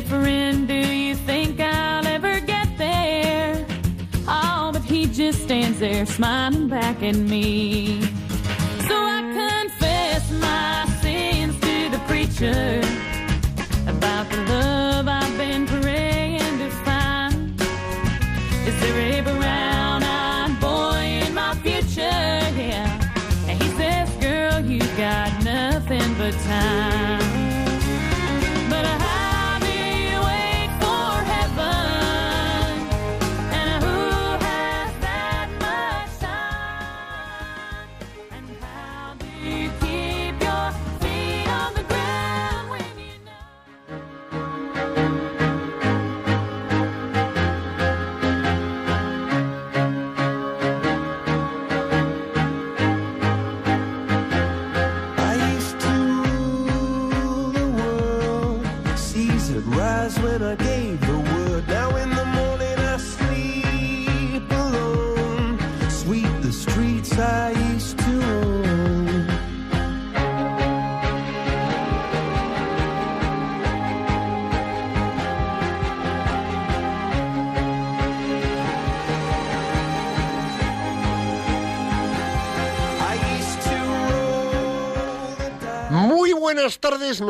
Friend, do you think I'll ever get there? Oh, but he just stands there smiling back at me. So I confess my sins to the preacher about the love I've been praying to find. Is there a brown-eyed boy in my future? Yeah. And he says, girl, you got nothing but time.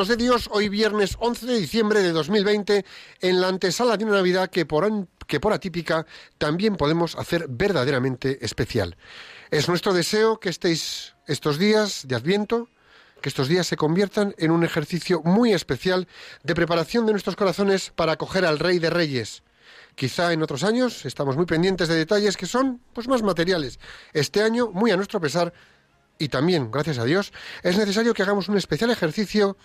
Dé Dios, hoy viernes 11 de diciembre de 2020, en la antesala de una Navidad que por, que por atípica también podemos hacer verdaderamente especial. Es nuestro deseo que estéis estos días de Adviento, que estos días se conviertan en un ejercicio muy especial de preparación de nuestros corazones para acoger al Rey de Reyes. Quizá en otros años estamos muy pendientes de detalles que son pues más materiales. Este año, muy a nuestro pesar, y también, gracias a Dios, es necesario que hagamos un especial ejercicio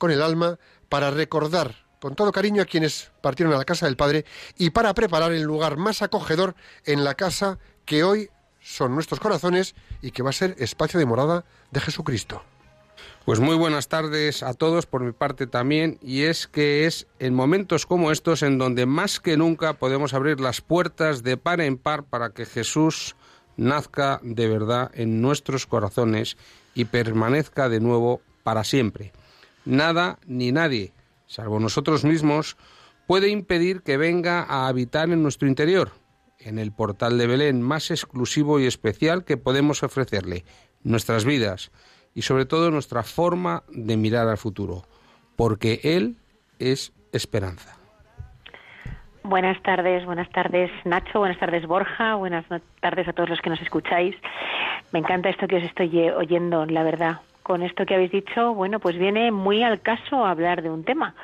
con el alma para recordar con todo cariño a quienes partieron a la casa del Padre y para preparar el lugar más acogedor en la casa que hoy son nuestros corazones y que va a ser espacio de morada de Jesucristo. Pues muy buenas tardes a todos por mi parte también y es que es en momentos como estos en donde más que nunca podemos abrir las puertas de par en par para que Jesús nazca de verdad en nuestros corazones y permanezca de nuevo para siempre. Nada ni nadie, salvo nosotros mismos, puede impedir que venga a habitar en nuestro interior, en el portal de Belén más exclusivo y especial que podemos ofrecerle, nuestras vidas y sobre todo nuestra forma de mirar al futuro, porque Él es esperanza. Buenas tardes, buenas tardes Nacho, buenas tardes Borja, buenas tardes a todos los que nos escucháis. Me encanta esto que os estoy oyendo, la verdad. Con esto que habéis dicho, bueno, pues viene muy al caso hablar de un tema,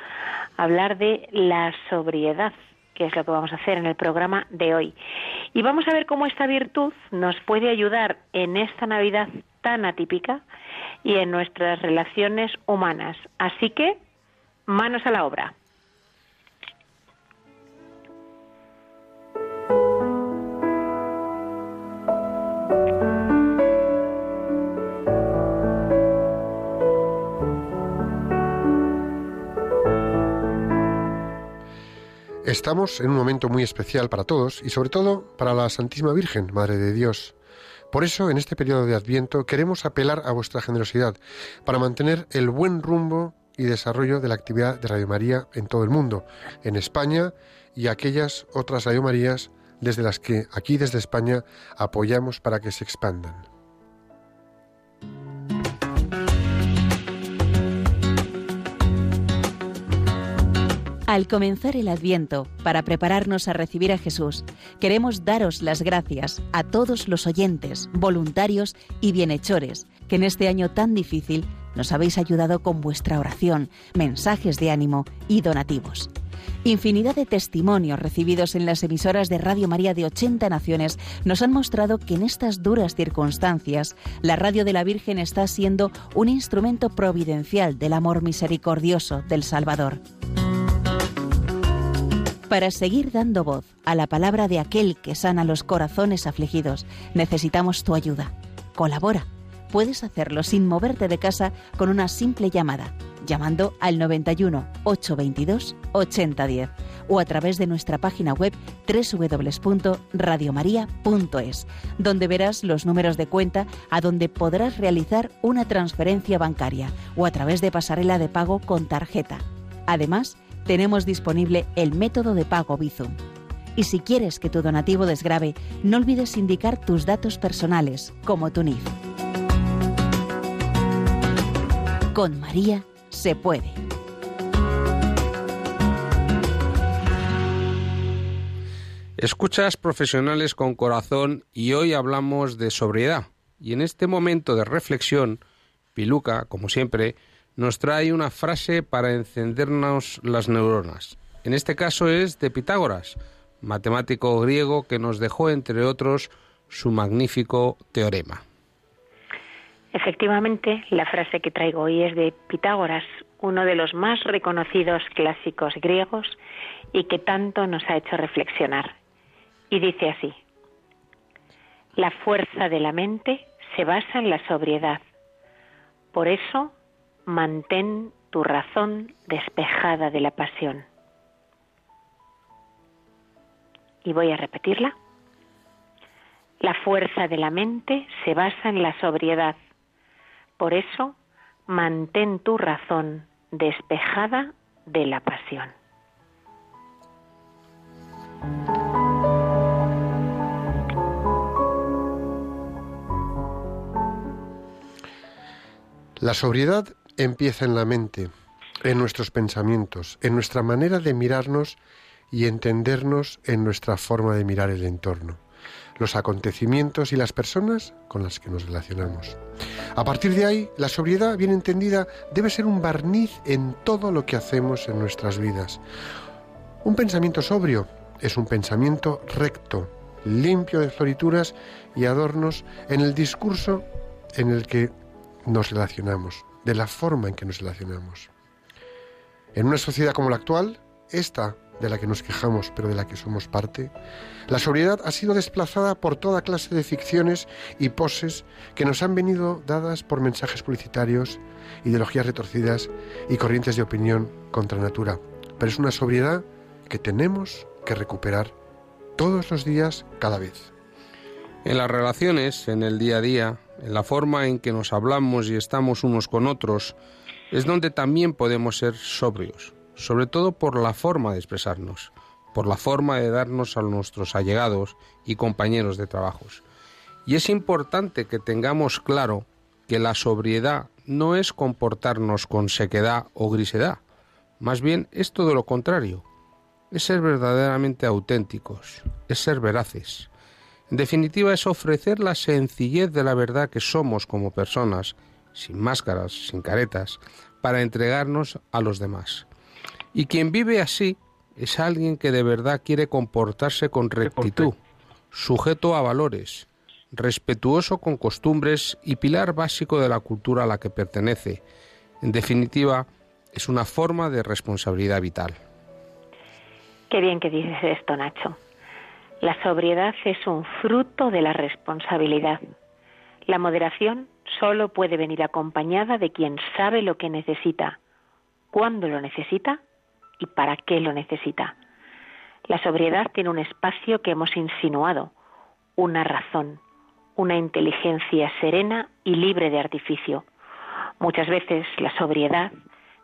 hablar de la sobriedad, que es lo que vamos a hacer en el programa de hoy. Y vamos a ver cómo esta virtud nos puede ayudar en esta Navidad tan atípica y en nuestras relaciones humanas. Así que, manos a la obra. Estamos en un momento muy especial para todos y sobre todo para la Santísima Virgen, Madre de Dios. Por eso, en este periodo de Adviento, queremos apelar a vuestra generosidad para mantener el buen rumbo y desarrollo de la actividad de Radio María en todo el mundo, en España y aquellas otras Radio Marías desde las que aquí desde España apoyamos para que se expandan. Al comenzar el Adviento, para prepararnos a recibir a Jesús, queremos daros las gracias a todos los oyentes, voluntarios y bienhechores que en este año tan difícil nos habéis ayudado con vuestra oración, mensajes de ánimo y donativos. Infinidad de testimonios recibidos en las emisoras de Radio María de 80 naciones nos han mostrado que en estas duras circunstancias la Radio de la Virgen está siendo un instrumento providencial del amor misericordioso del Salvador. Para seguir dando voz a la palabra de aquel que sana los corazones afligidos, necesitamos tu ayuda. Colabora. Puedes hacerlo sin moverte de casa con una simple llamada, llamando al 91 822 8010 o a través de nuestra página web www.radiomaria.es, donde verás los números de cuenta a donde podrás realizar una transferencia bancaria o a través de pasarela de pago con tarjeta. Además, tenemos disponible el método de pago Bizum. Y si quieres que tu donativo desgrabe, no olvides indicar tus datos personales, como tu NIF. Con María se puede. Escuchas profesionales con corazón y hoy hablamos de sobriedad. Y en este momento de reflexión, Piluca, como siempre, nos trae una frase para encendernos las neuronas. En este caso es de Pitágoras, matemático griego que nos dejó, entre otros, su magnífico teorema. Efectivamente, la frase que traigo hoy es de Pitágoras, uno de los más reconocidos clásicos griegos y que tanto nos ha hecho reflexionar. Y dice así, la fuerza de la mente se basa en la sobriedad. Por eso mantén tu razón despejada de la pasión. Y voy a repetirla. La fuerza de la mente se basa en la sobriedad. Por eso, mantén tu razón despejada de la pasión. La sobriedad empieza en la mente, en nuestros pensamientos, en nuestra manera de mirarnos y entendernos en nuestra forma de mirar el entorno, los acontecimientos y las personas con las que nos relacionamos. A partir de ahí, la sobriedad, bien entendida, debe ser un barniz en todo lo que hacemos en nuestras vidas. Un pensamiento sobrio es un pensamiento recto, limpio de florituras y adornos en el discurso en el que nos relacionamos de la forma en que nos relacionamos. En una sociedad como la actual, esta de la que nos quejamos pero de la que somos parte, la sobriedad ha sido desplazada por toda clase de ficciones y poses que nos han venido dadas por mensajes publicitarios, ideologías retorcidas y corrientes de opinión contra natura. Pero es una sobriedad que tenemos que recuperar todos los días, cada vez. En las relaciones, en el día a día, en la forma en que nos hablamos y estamos unos con otros, es donde también podemos ser sobrios, sobre todo por la forma de expresarnos, por la forma de darnos a nuestros allegados y compañeros de trabajos. Y es importante que tengamos claro que la sobriedad no es comportarnos con sequedad o grisedad, más bien es todo lo contrario, es ser verdaderamente auténticos, es ser veraces, en definitiva, es ofrecer la sencillez de la verdad que somos como personas, sin máscaras, sin caretas, para entregarnos a los demás. Y quien vive así es alguien que de verdad quiere comportarse con rectitud, sujeto a valores, respetuoso con costumbres y pilar básico de la cultura a la que pertenece. En definitiva, es una forma de responsabilidad vital. Qué bien que dices esto, Nacho. La sobriedad es un fruto de la responsabilidad. La moderación solo puede venir acompañada de quien sabe lo que necesita, cuándo lo necesita y para qué lo necesita. La sobriedad tiene un espacio que hemos insinuado, una razón, una inteligencia serena y libre de artificio. Muchas veces la sobriedad,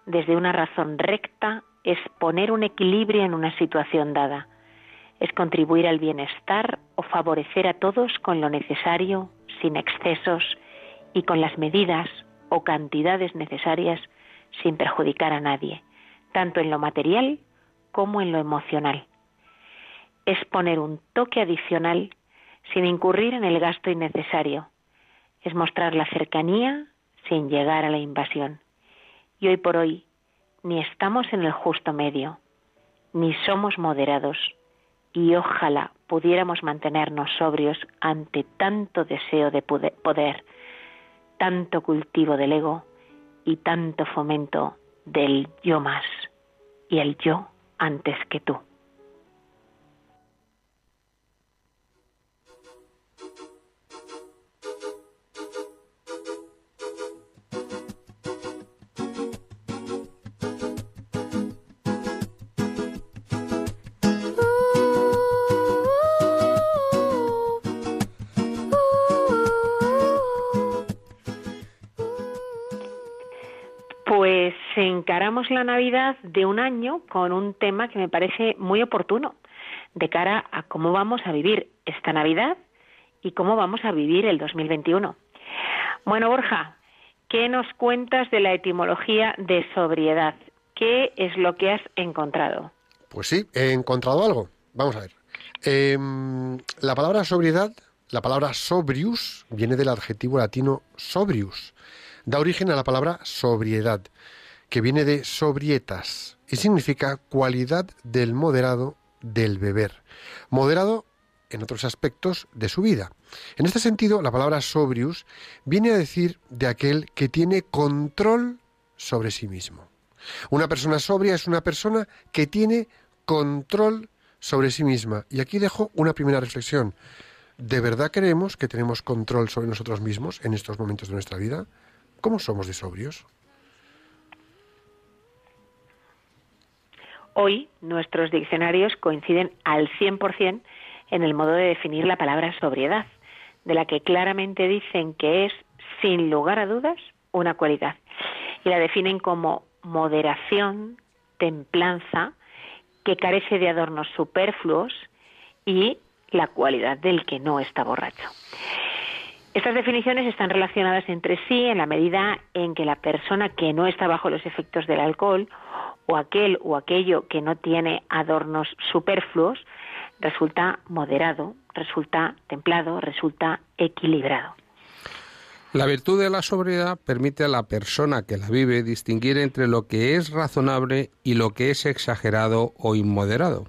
desde una razón recta, es poner un equilibrio en una situación dada, es contribuir al bienestar o favorecer a todos con lo necesario, sin excesos y con las medidas o cantidades necesarias sin perjudicar a nadie, tanto en lo material como en lo emocional. Es poner un toque adicional sin incurrir en el gasto innecesario. Es mostrar la cercanía sin llegar a la invasión. Y hoy por hoy ni estamos en el justo medio, ni somos moderados, y ojalá pudiéramos mantenernos sobrios ante tanto deseo de poder, tanto cultivo del ego y tanto fomento del yo más y el yo antes que tú. Encaramos la Navidad de un año con un tema que me parece muy oportuno de cara a cómo vamos a vivir esta Navidad y cómo vamos a vivir el 2021. Bueno, Borja, ¿qué nos cuentas de la etimología de sobriedad? ¿Qué es lo que has encontrado? Pues sí, he encontrado algo. Vamos a ver. Em, la palabra sobriedad, la palabra sobrius, viene del adjetivo latino sobrius. Da origen a la palabra sobriedad que viene de sobrietas y significa cualidad del moderado del beber. Moderado en otros aspectos de su vida. En este sentido, la palabra sobrius viene a decir de aquel que tiene control sobre sí mismo. Una persona sobria es una persona que tiene control sobre sí misma. Y aquí dejo una primera reflexión. ¿De verdad creemos que tenemos control sobre nosotros mismos en estos momentos de nuestra vida? ¿Cómo somos de sobrios? Hoy nuestros diccionarios coinciden al 100% en el modo de definir la palabra sobriedad, de la que claramente dicen que es, sin lugar a dudas, una cualidad. Y la definen como moderación, templanza, que carece de adornos superfluos y la cualidad del que no está borracho. Estas definiciones están relacionadas entre sí en la medida en que la persona que no está bajo los efectos del alcohol o aquel o aquello que no tiene adornos superfluos resulta moderado, resulta templado, resulta equilibrado. La virtud de la sobriedad permite a la persona que la vive distinguir entre lo que es razonable y lo que es exagerado o inmoderado.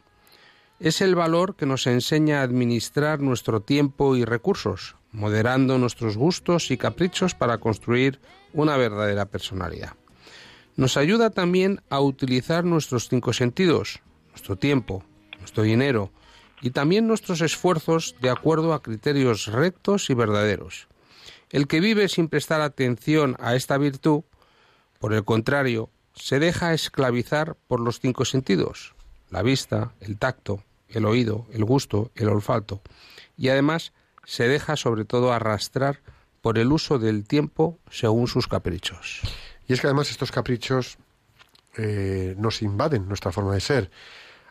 Es el valor que nos enseña a administrar nuestro tiempo y recursos, moderando nuestros gustos y caprichos para construir una verdadera personalidad. Nos ayuda también a utilizar nuestros cinco sentidos, nuestro tiempo, nuestro dinero y también nuestros esfuerzos de acuerdo a criterios rectos y verdaderos. El que vive sin prestar atención a esta virtud, por el contrario, se deja esclavizar por los cinco sentidos, la vista, el tacto, el oído, el gusto, el olfato, y además se deja sobre todo arrastrar por el uso del tiempo según sus caprichos. Y es que además estos caprichos eh, nos invaden nuestra forma de ser.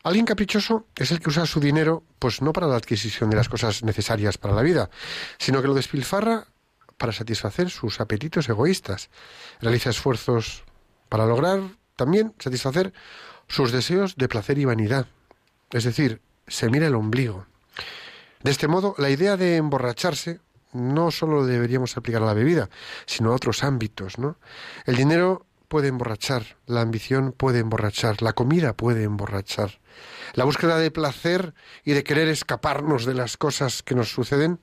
Alguien caprichoso es el que usa su dinero, pues no para la adquisición de las cosas necesarias para la vida, sino que lo despilfarra para satisfacer sus apetitos egoístas. Realiza esfuerzos para lograr también satisfacer sus deseos de placer y vanidad. Es decir, se mira el ombligo. De este modo, la idea de emborracharse no solo deberíamos aplicar a la bebida, sino a otros ámbitos, ¿no? El dinero puede emborrachar, la ambición puede emborrachar, la comida puede emborrachar. La búsqueda de placer y de querer escaparnos de las cosas que nos suceden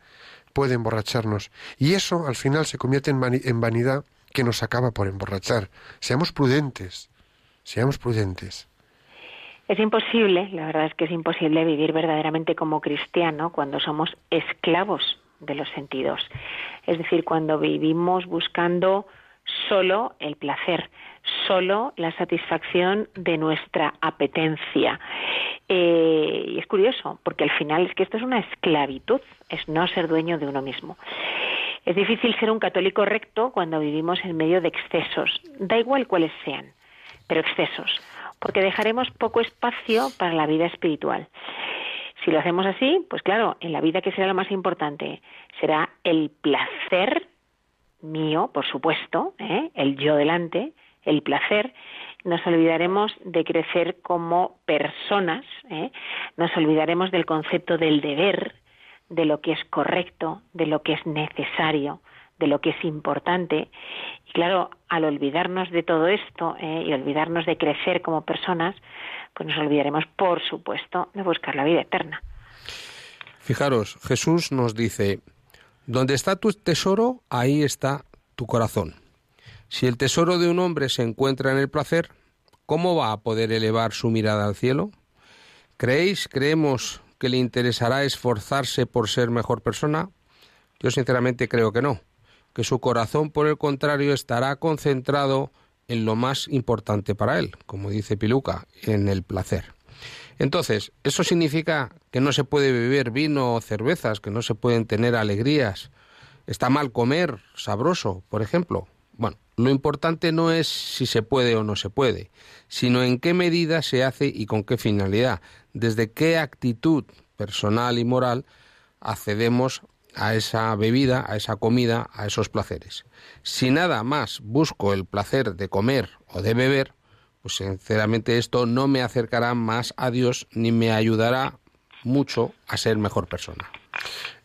puede emborracharnos. Y eso al final se convierte en, vanidad que nos acaba por emborrachar. Seamos prudentes, seamos prudentes. Es imposible, la verdad es que es imposible vivir verdaderamente como cristiano cuando somos esclavos de los sentidos. Es decir, cuando vivimos buscando solo el placer, solo la satisfacción de nuestra apetencia. Eh, y es curioso, porque al final es que esto es una esclavitud, es no ser dueño de uno mismo. Es difícil ser un católico recto cuando vivimos en medio de excesos, da igual cuáles sean, pero excesos, porque dejaremos poco espacio para la vida espiritual. Si lo hacemos así, pues claro, en la vida que será lo más importante será el placer mío, por supuesto, ¿eh? el yo delante, el placer, nos olvidaremos de crecer como personas, ¿eh? nos olvidaremos del concepto del deber, de lo que es correcto, de lo que es necesario, de lo que es importante. Y claro, al olvidarnos de todo esto ¿eh? y olvidarnos de crecer como personas, pues nos olvidaremos, por supuesto, de buscar la vida eterna. Fijaros, Jesús nos dice, donde está tu tesoro, ahí está tu corazón. Si el tesoro de un hombre se encuentra en el placer, ¿cómo va a poder elevar su mirada al cielo? ¿Creéis, creemos que le interesará esforzarse por ser mejor persona? Yo sinceramente creo que no, que su corazón, por el contrario, estará concentrado en lo más importante para él, como dice Piluca, en el placer. Entonces, ¿eso significa que no se puede beber vino o cervezas, que no se pueden tener alegrías? ¿Está mal comer sabroso, por ejemplo? Bueno, lo importante no es si se puede o no se puede, sino en qué medida se hace y con qué finalidad, desde qué actitud personal y moral accedemos a esa bebida, a esa comida, a esos placeres. Si nada más busco el placer de comer o de beber, pues sinceramente esto no me acercará más a Dios ni me ayudará mucho a ser mejor persona.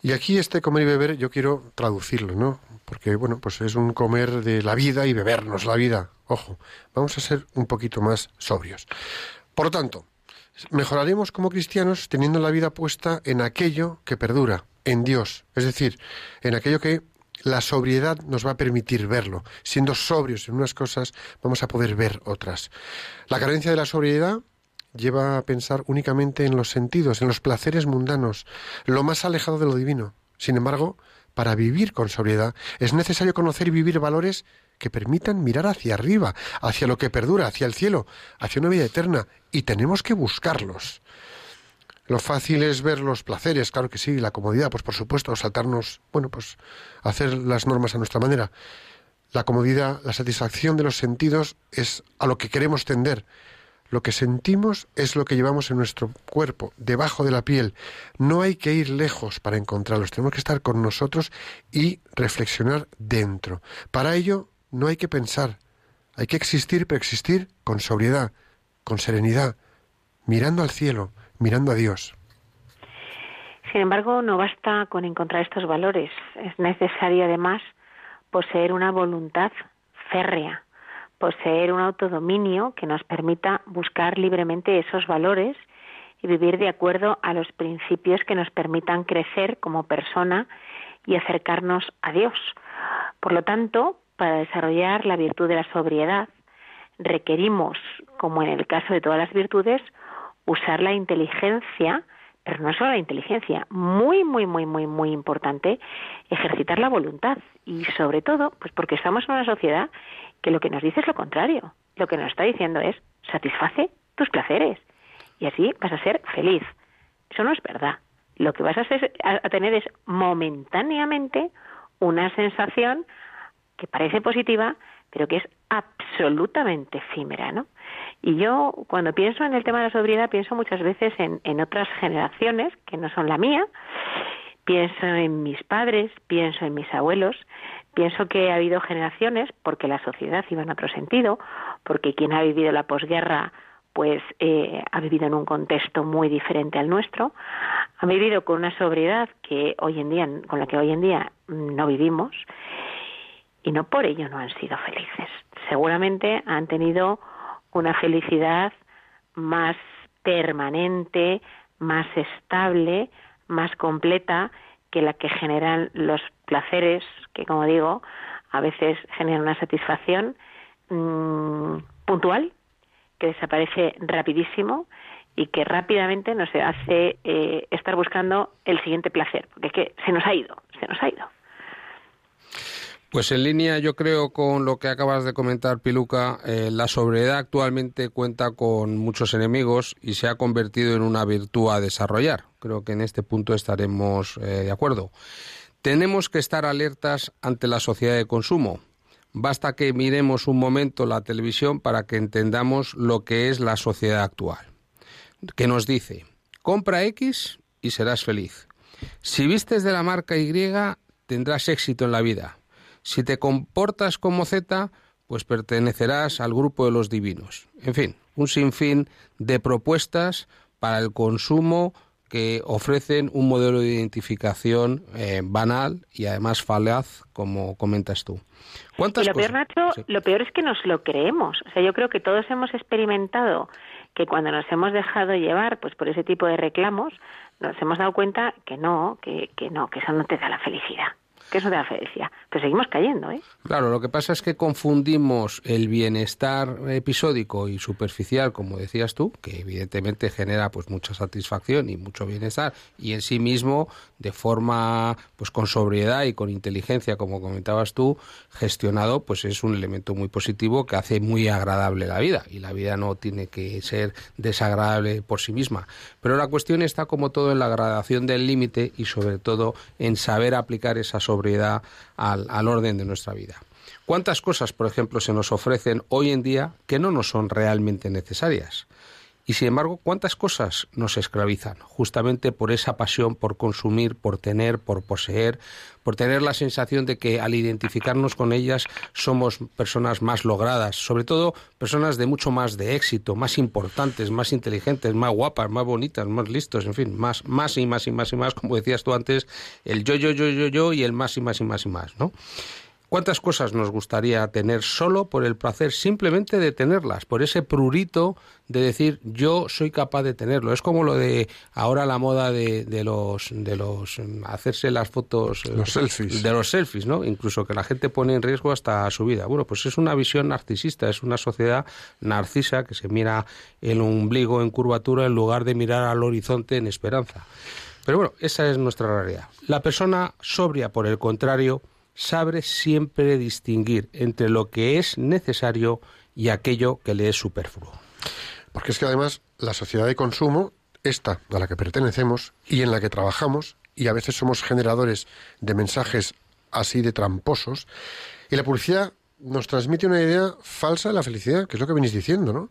Y aquí este comer y beber yo quiero traducirlo, ¿no? porque bueno, pues es un comer de la vida y bebernos la vida. Ojo, vamos a ser un poquito más sobrios. Por lo tanto, mejoraremos como cristianos teniendo la vida puesta en aquello que perdura, en Dios, es decir, en aquello que la sobriedad nos va a permitir verlo. Siendo sobrios en unas cosas, vamos a poder ver otras. La carencia de la sobriedad lleva a pensar únicamente en los sentidos, en los placeres mundanos, lo más alejado de lo divino. Sin embargo, para vivir con sobriedad es necesario conocer y vivir valores que permitan mirar hacia arriba, hacia lo que perdura, hacia el cielo, hacia una vida eterna, y tenemos que buscarlos. Lo fácil es ver los placeres, claro que sí, la comodidad, pues por supuesto, saltarnos, bueno, pues hacer las normas a nuestra manera. La comodidad, la satisfacción de los sentidos es a lo que queremos tender, lo que sentimos es lo que llevamos en nuestro cuerpo, debajo de la piel. No hay que ir lejos para encontrarlos, tenemos que estar con nosotros y reflexionar dentro. Para ello no hay que pensar, hay que existir, pero existir con sobriedad, con serenidad, mirando al cielo, mirando a Dios. Sin embargo, no basta con encontrar estos valores, es necesario además poseer una voluntad férrea, poseer un autodominio que nos permita buscar libremente esos valores y vivir de acuerdo a los principios que nos permitan crecer como persona y acercarnos a Dios. Por lo tanto, para desarrollar la virtud de la sobriedad, requerimos, como en el caso de todas las virtudes, usar la inteligencia, pero no solo la inteligencia, muy, muy, muy, muy, muy importante, ejercitar la voluntad y sobre todo, pues porque estamos en una sociedad que lo que nos dice es lo contrario. Lo que nos está diciendo es, satisface tus placeres y así vas a ser feliz. Eso no es verdad. Lo que vas a, a tener es momentáneamente una sensación que parece positiva, pero que es absolutamente efímera, ¿no? Y yo, cuando pienso en el tema de la sobriedad, pienso muchas veces en otras generaciones que no son la mía, pienso en mis padres, pienso en mis abuelos, Pienso que ha habido generaciones, porque la sociedad iba en otro sentido, porque quien ha vivido la posguerra pues eh, ha vivido en un contexto muy diferente al nuestro, ha vivido con una sobriedad que hoy en día, con la que hoy en día no vivimos, y no por ello no han sido felices. Seguramente han tenido una felicidad más permanente, más estable, más completa que la que generan los placeres que, como digo, a veces generan una satisfacción mm, puntual que desaparece rapidísimo y que rápidamente nos hace eh, estar buscando el siguiente placer, porque es que se nos ha ido, se nos ha ido. Pues en línea, yo creo, con lo que acabas de comentar, Piluca, eh, la sobriedad actualmente cuenta con muchos enemigos y se ha convertido en una virtud a desarrollar. Creo que en este punto estaremos eh, de acuerdo. Tenemos que estar alertas ante la sociedad de consumo. Basta que miremos un momento la televisión para que entendamos lo que es la sociedad actual. Que nos dice, compra X y serás feliz. Si vistes de la marca Y, tendrás éxito en la vida. Si te comportas como Z, pues pertenecerás al grupo de los divinos. En fin, un sinfín de propuestas para el consumo que ofrecen un modelo de identificación eh, banal y además falaz, como comentas tú. ¿Cuántas y lo peor, Nacho, lo peor es que nos lo creemos. O sea, yo creo que todos hemos experimentado que cuando nos hemos dejado llevar pues por ese tipo de reclamos, nos hemos dado cuenta que no, que, que no, que eso no te da la felicidad que eso de la felicidad. Pero seguimos cayendo, ¿eh? Claro, lo que pasa es que confundimos el bienestar episódico y superficial, como decías tú, que evidentemente genera pues mucha satisfacción y mucho bienestar, y en sí mismo, de forma pues con sobriedad y con inteligencia, como comentabas tú, gestionado, pues es un elemento muy positivo que hace muy agradable la vida, y la vida no tiene que ser desagradable por sí misma. Pero la cuestión está como todo en la gradación del límite y sobre todo en saber aplicar esa sobriedad sobriedad al, al orden de nuestra vida. ¿Cuántas cosas, por ejemplo, se nos ofrecen hoy en día que no nos son realmente necesarias? Y sin embargo, ¿cuántas cosas nos esclavizan? Justamente por esa pasión por consumir, por tener, por poseer, por tener la sensación de que al identificarnos con ellas somos personas más logradas, sobre todo personas de mucho más de éxito, más importantes, más inteligentes, más guapas, más bonitas, más listos, en fin, más, más y más y más y más, como decías tú antes, el yo, yo, yo, yo, yo y el más y más y más y más, ¿no? ¿Cuántas cosas nos gustaría tener solo por el placer simplemente de tenerlas, por ese prurito de decir yo soy capaz de tenerlo? Es como lo de ahora la moda de, de los de los hacerse las fotos eh, los selfies. de los selfies, ¿no? Incluso que la gente pone en riesgo hasta su vida. Bueno, pues es una visión narcisista, es una sociedad narcisa que se mira el ombligo en curvatura en lugar de mirar al horizonte en esperanza. Pero bueno, esa es nuestra realidad. La persona sobria, por el contrario, sabe siempre distinguir entre lo que es necesario y aquello que le es superfluo. Porque es que además la sociedad de consumo, esta a la que pertenecemos y en la que trabajamos, y a veces somos generadores de mensajes así de tramposos, y la publicidad nos transmite una idea falsa de la felicidad, que es lo que venís diciendo, ¿no?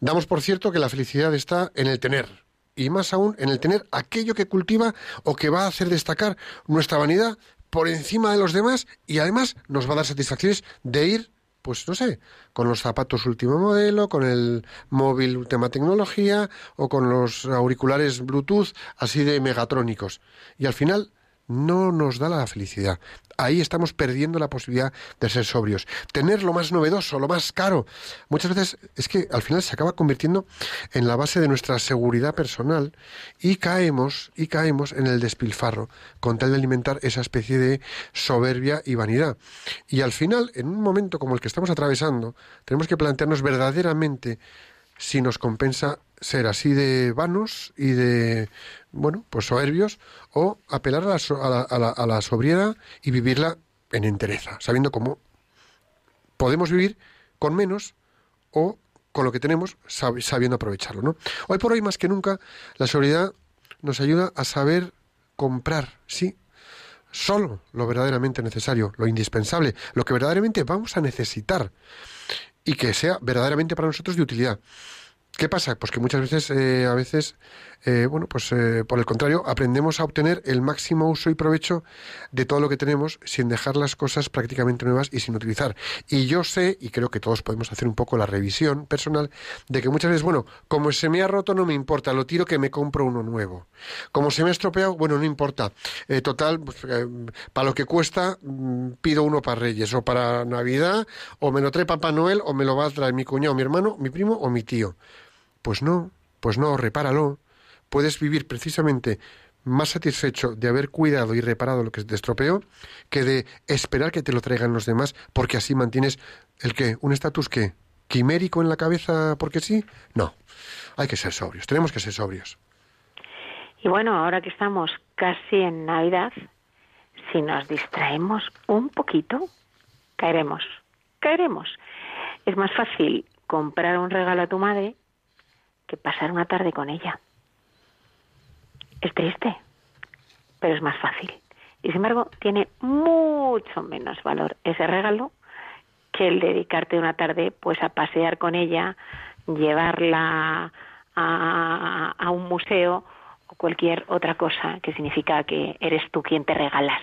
Damos por cierto que la felicidad está en el tener, y más aún en el tener aquello que cultiva o que va a hacer destacar nuestra vanidad por encima de los demás y además nos va a dar satisfacciones de ir, pues no sé, con los zapatos último modelo, con el móvil última tecnología o con los auriculares Bluetooth así de megatrónicos. Y al final no nos da la felicidad. Ahí estamos perdiendo la posibilidad de ser sobrios. Tener lo más novedoso, lo más caro. Muchas veces es que al final se acaba convirtiendo en la base de nuestra seguridad personal y caemos y caemos en el despilfarro con tal de alimentar esa especie de soberbia y vanidad. Y al final, en un momento como el que estamos atravesando, tenemos que plantearnos verdaderamente si nos compensa ser así de vanos y de, bueno, pues soberbios, o apelar a la, a la, a la, sobriedad y vivirla en entereza, sabiendo cómo podemos vivir con menos o con lo que tenemos, sabiendo aprovecharlo. ¿no? Hoy por hoy, más que nunca, la sobriedad nos ayuda a saber comprar, sí, solo lo verdaderamente necesario, lo indispensable, lo que verdaderamente vamos a necesitar y que sea verdaderamente para nosotros de utilidad. ¿Qué pasa? Pues que muchas veces, eh, a veces, eh, bueno, pues eh, por el contrario, aprendemos a obtener el máximo uso y provecho de todo lo que tenemos sin dejar las cosas prácticamente nuevas y sin utilizar. Y yo sé, y creo que todos podemos hacer un poco la revisión personal, de que muchas veces, bueno, como se me ha roto no me importa, lo tiro que me compro uno nuevo. Como se me ha estropeado, bueno, no importa. total, pues, para lo que cuesta, mm, pido uno para Reyes o para Navidad, o me lo trae Papá Noel, o me lo va a traer mi cuñado, mi hermano, mi primo o mi tío. Pues no, pues no, repáralo. Puedes vivir precisamente más satisfecho de haber cuidado y reparado lo que te estropeó que de esperar que te lo traigan los demás, porque así mantienes el que, un estatus que quimérico en la cabeza porque sí. No, hay que ser sobrios, tenemos que ser sobrios. Y bueno, ahora que estamos casi en Navidad, si nos distraemos un poquito, caeremos, caeremos. Es más fácil comprar un regalo a tu madre que pasar una tarde con ella. Es triste, pero es más fácil. Y sin embargo, tiene mucho menos valor ese regalo que el dedicarte una tarde pues a pasear con ella, llevarla a, a un museo o cualquier otra cosa que significa que eres tú quien te regalas.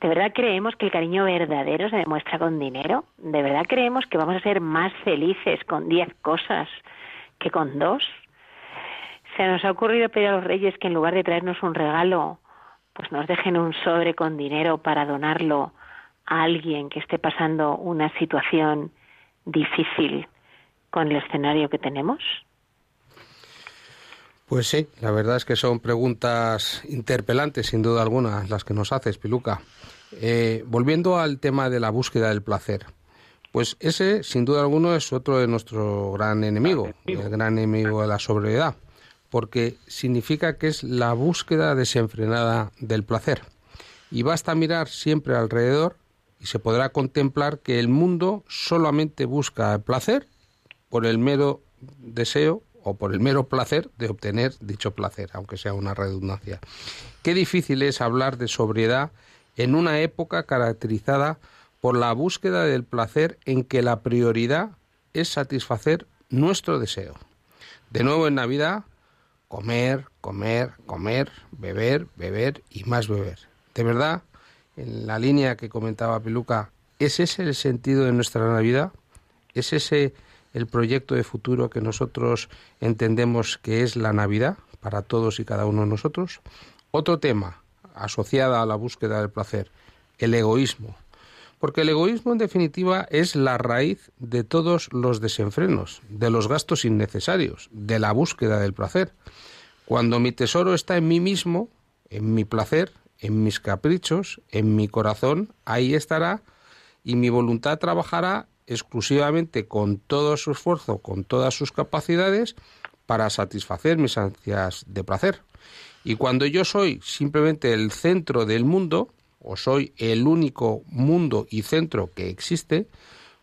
¿De verdad creemos que el cariño verdadero se demuestra con dinero? ¿De verdad creemos que vamos a ser más felices con diez cosas que con dos? Se nos ha ocurrido pedir a los reyes que en lugar de traernos un regalo, pues nos dejen un sobre con dinero para donarlo a alguien que esté pasando una situación difícil con el escenario que tenemos? Pues sí, la verdad es que son preguntas interpelantes, sin duda alguna, las que nos haces, Piluca. Eh, volviendo al tema de la búsqueda del placer, pues ese, sin duda alguna, es otro de nuestro gran enemigo, el gran enemigo de la sobriedad, porque significa que es la búsqueda desenfrenada del placer. Y basta mirar siempre alrededor y se podrá contemplar que el mundo solamente busca el placer por el mero deseo o por el mero placer de obtener dicho placer, aunque sea una redundancia. Qué difícil es hablar de sobriedad en una época caracterizada por la búsqueda del placer en que la prioridad es satisfacer nuestro deseo. De nuevo en Navidad, comer, comer, comer, beber, beber y más beber. De verdad, en la línea que comentaba Peluca, ¿es ese el sentido de nuestra Navidad? ¿Es ese el proyecto de futuro que nosotros entendemos que es la Navidad para todos y cada uno de nosotros. Otro tema asociado a la búsqueda del placer, el egoísmo. Porque el egoísmo, en definitiva, es la raíz de todos los desenfrenos, de los gastos innecesarios, de la búsqueda del placer. Cuando mi tesoro está en mí mismo, en mi placer, en mis caprichos, en mi corazón, ahí estará y mi voluntad trabajará exclusivamente con todo su esfuerzo, con todas sus capacidades, para satisfacer mis ansias de placer. Y cuando yo soy simplemente el centro del mundo, o soy el único mundo y centro que existe,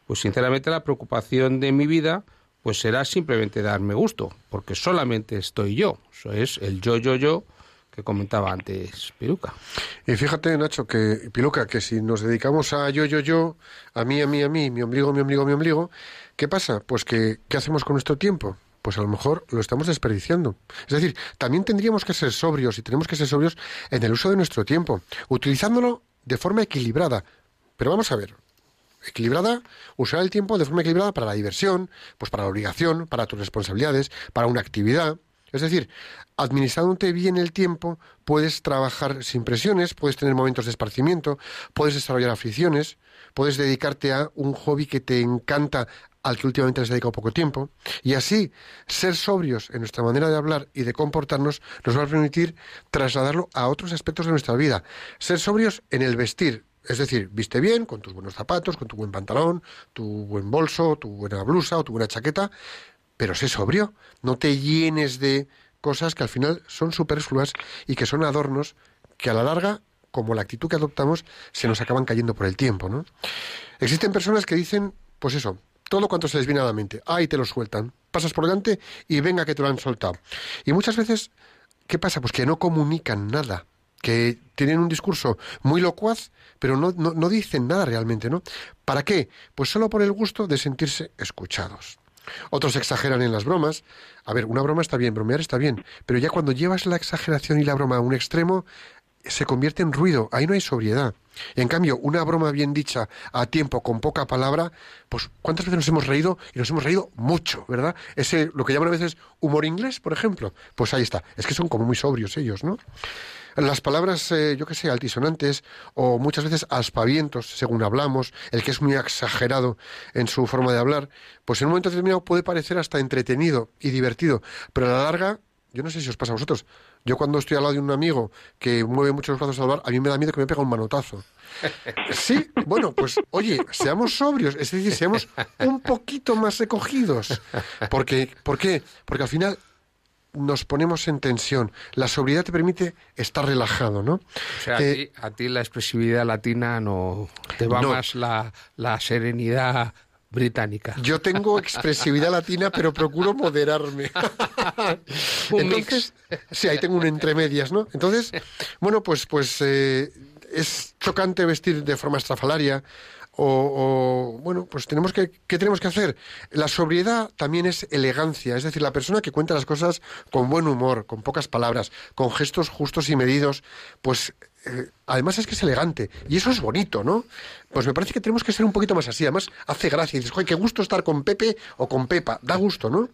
pues sinceramente la preocupación de mi vida pues será simplemente darme gusto, porque solamente estoy yo. Eso es el yo, yo, yo, que comentaba antes Piluca. Y fíjate, Nacho, que Piluca, que si nos dedicamos a yo, yo, yo, a mí, a mí, a mí, mi ombligo, mi ombligo, mi ombligo, ¿qué pasa? Pues que, ¿qué hacemos con nuestro tiempo? Pues a lo mejor lo estamos desperdiciando. Es decir, también tendríamos que ser sobrios y tenemos que ser sobrios en el uso de nuestro tiempo, utilizándolo de forma equilibrada. Pero vamos a ver, equilibrada, usar el tiempo de forma equilibrada para la diversión, pues para la obligación, para tus responsabilidades, para una actividad. Es decir, administrándote bien el tiempo, puedes trabajar sin presiones, puedes tener momentos de esparcimiento, puedes desarrollar aficiones, puedes dedicarte a un hobby que te encanta al que últimamente has dedicado poco tiempo. Y así, ser sobrios en nuestra manera de hablar y de comportarnos nos va a permitir trasladarlo a otros aspectos de nuestra vida. Ser sobrios en el vestir, es decir, viste bien, con tus buenos zapatos, con tu buen pantalón, tu buen bolso, tu buena blusa o tu buena chaqueta, pero sé sobrio, no te llenes de cosas que al final son superfluas y que son adornos que a la larga, como la actitud que adoptamos, se nos acaban cayendo por el tiempo, ¿no? Existen personas que dicen, pues eso, todo cuanto se les viene a la mente, ahí te lo sueltan, pasas por delante y venga que te lo han soltado. Y muchas veces, ¿qué pasa? Pues que no comunican nada, que tienen un discurso muy locuaz, pero no, no, no dicen nada realmente, ¿no? ¿Para qué? Pues solo por el gusto de sentirse escuchados. Otros exageran en las bromas. A ver, una broma está bien, bromear está bien, pero ya cuando llevas la exageración y la broma a un extremo, se convierte en ruido, ahí no hay sobriedad. En cambio, una broma bien dicha a tiempo, con poca palabra, pues ¿cuántas veces nos hemos reído? Y nos hemos reído mucho, ¿verdad? Ese, lo que llaman a veces humor inglés, por ejemplo. Pues ahí está. Es que son como muy sobrios ellos, ¿no? Las palabras, eh, yo qué sé, altisonantes o muchas veces aspavientos, según hablamos, el que es muy exagerado en su forma de hablar, pues en un momento determinado puede parecer hasta entretenido y divertido, pero a la larga, yo no sé si os pasa a vosotros, yo cuando estoy al lado de un amigo que mueve mucho los brazos al bar, a mí me da miedo que me pegue un manotazo. Sí, bueno, pues oye, seamos sobrios, es decir, seamos un poquito más recogidos. Porque, ¿Por qué? Porque al final nos ponemos en tensión. La sobriedad te permite estar relajado, ¿no? O sea, a, Eh, ti, a ti la expresividad latina no te va No. más la, la serenidad británica. Yo tengo expresividad latina, pero procuro moderarme. Entonces, sí, ahí tengo un entre medias, ¿no? Entonces, bueno, pues, pues eh, es chocante vestir de forma estrafalaria. O, bueno, pues tenemos que, ¿qué tenemos que hacer? La sobriedad también es elegancia, es decir, la persona que cuenta las cosas con buen humor, con pocas palabras, con gestos justos y medidos, pues eh, además es que es elegante y eso es bonito, ¿no? Pues me parece que tenemos que ser un poquito más así. Además, hace gracia. Y dices, joder, qué gusto estar con Pepe o con Pepa. Da gusto, ¿no?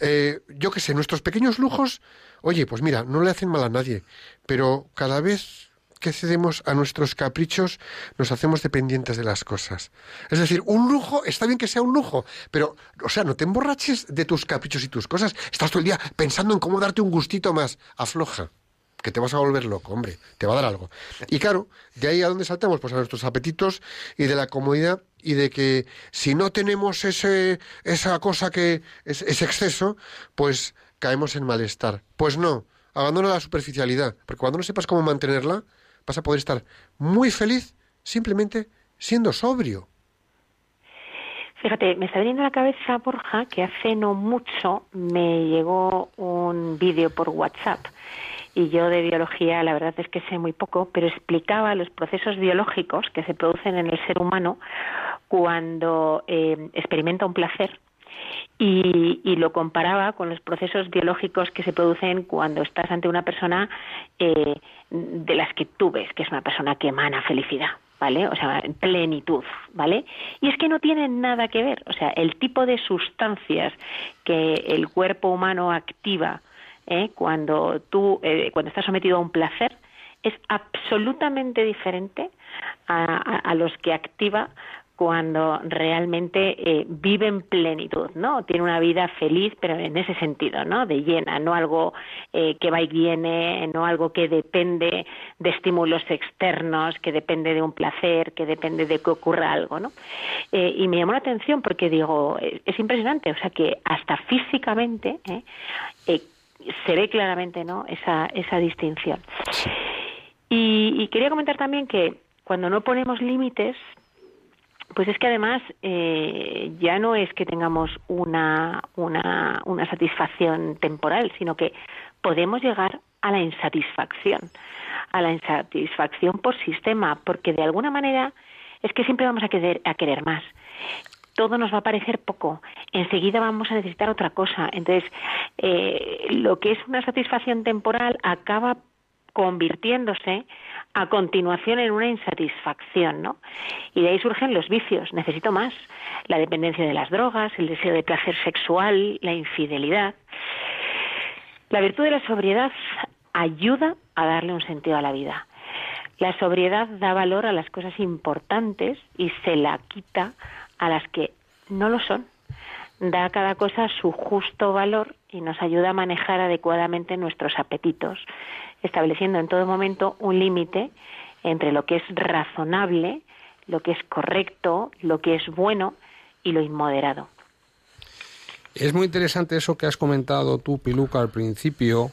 Eh, yo qué sé, nuestros pequeños lujos, oye, pues mira, no le hacen mal a nadie, pero cada vez que cedemos a nuestros caprichos, nos hacemos dependientes de las cosas. Es decir, un lujo, está bien que sea un lujo, pero, o sea, no te emborraches de tus caprichos y tus cosas. Estás todo el día pensando en cómo darte un gustito más. Afloja que te vas a volver loco, hombre, te va a dar algo. Y claro, de ahí a dónde saltamos, pues a nuestros apetitos y de la comodidad y de que si no tenemos ese, esa cosa que es, ese exceso, pues caemos en malestar. Pues no, abandona la superficialidad, porque cuando no sepas cómo mantenerla, vas a poder estar muy feliz simplemente siendo sobrio. Fíjate, me está viniendo la cabeza, Borja, que hace no mucho me llegó un vídeo por WhatsApp y yo de biología la verdad es que sé muy poco, pero explicaba los procesos biológicos que se producen en el ser humano cuando eh, experimenta un placer y, y, lo comparaba con los procesos biológicos que se producen cuando estás ante una persona eh, de las que tú ves que es una persona que emana felicidad. ¿vale? O sea, en plenitud, ¿vale? Y es que no tienen nada que ver, o sea, el tipo de sustancias que el cuerpo humano activa ¿eh? cuando tú, eh, cuando estás sometido a un placer, es absolutamente diferente a los que activa cuando realmente eh, vive en plenitud, ¿no? Tiene una vida feliz, pero en ese sentido, ¿no? De llena, no algo eh, que va y viene, no algo que depende de estímulos externos, que depende de un placer, que depende de que ocurra algo, ¿no? Eh, y me llamó la atención porque digo, es impresionante, o sea que hasta físicamente eh, se ve claramente, ¿no? Esa, esa distinción. Y, y quería comentar también que cuando no ponemos límites, pues es que además eh, ya no es que tengamos una, una, una satisfacción temporal, sino que podemos llegar a la insatisfacción, a la insatisfacción por sistema, porque de alguna manera es que siempre vamos a querer, a querer más. Todo nos va a parecer poco. Enseguida vamos a necesitar otra cosa. Entonces, eh, lo que es una satisfacción temporal acaba convirtiéndose a continuación en una insatisfacción, ¿no? Y de ahí surgen los vicios, necesito más, la dependencia de las drogas, el deseo de placer sexual, la infidelidad. La virtud de la sobriedad ayuda a darle un sentido a la vida. La sobriedad da valor a las cosas importantes y se la quita a las que no lo son. Da a cada cosa su justo valor y nos ayuda a manejar adecuadamente nuestros apetitos, estableciendo en todo momento un límite entre lo que es razonable, lo que es correcto, lo que es bueno y lo inmoderado. Es muy interesante eso que has comentado tú, Piluca, al principio,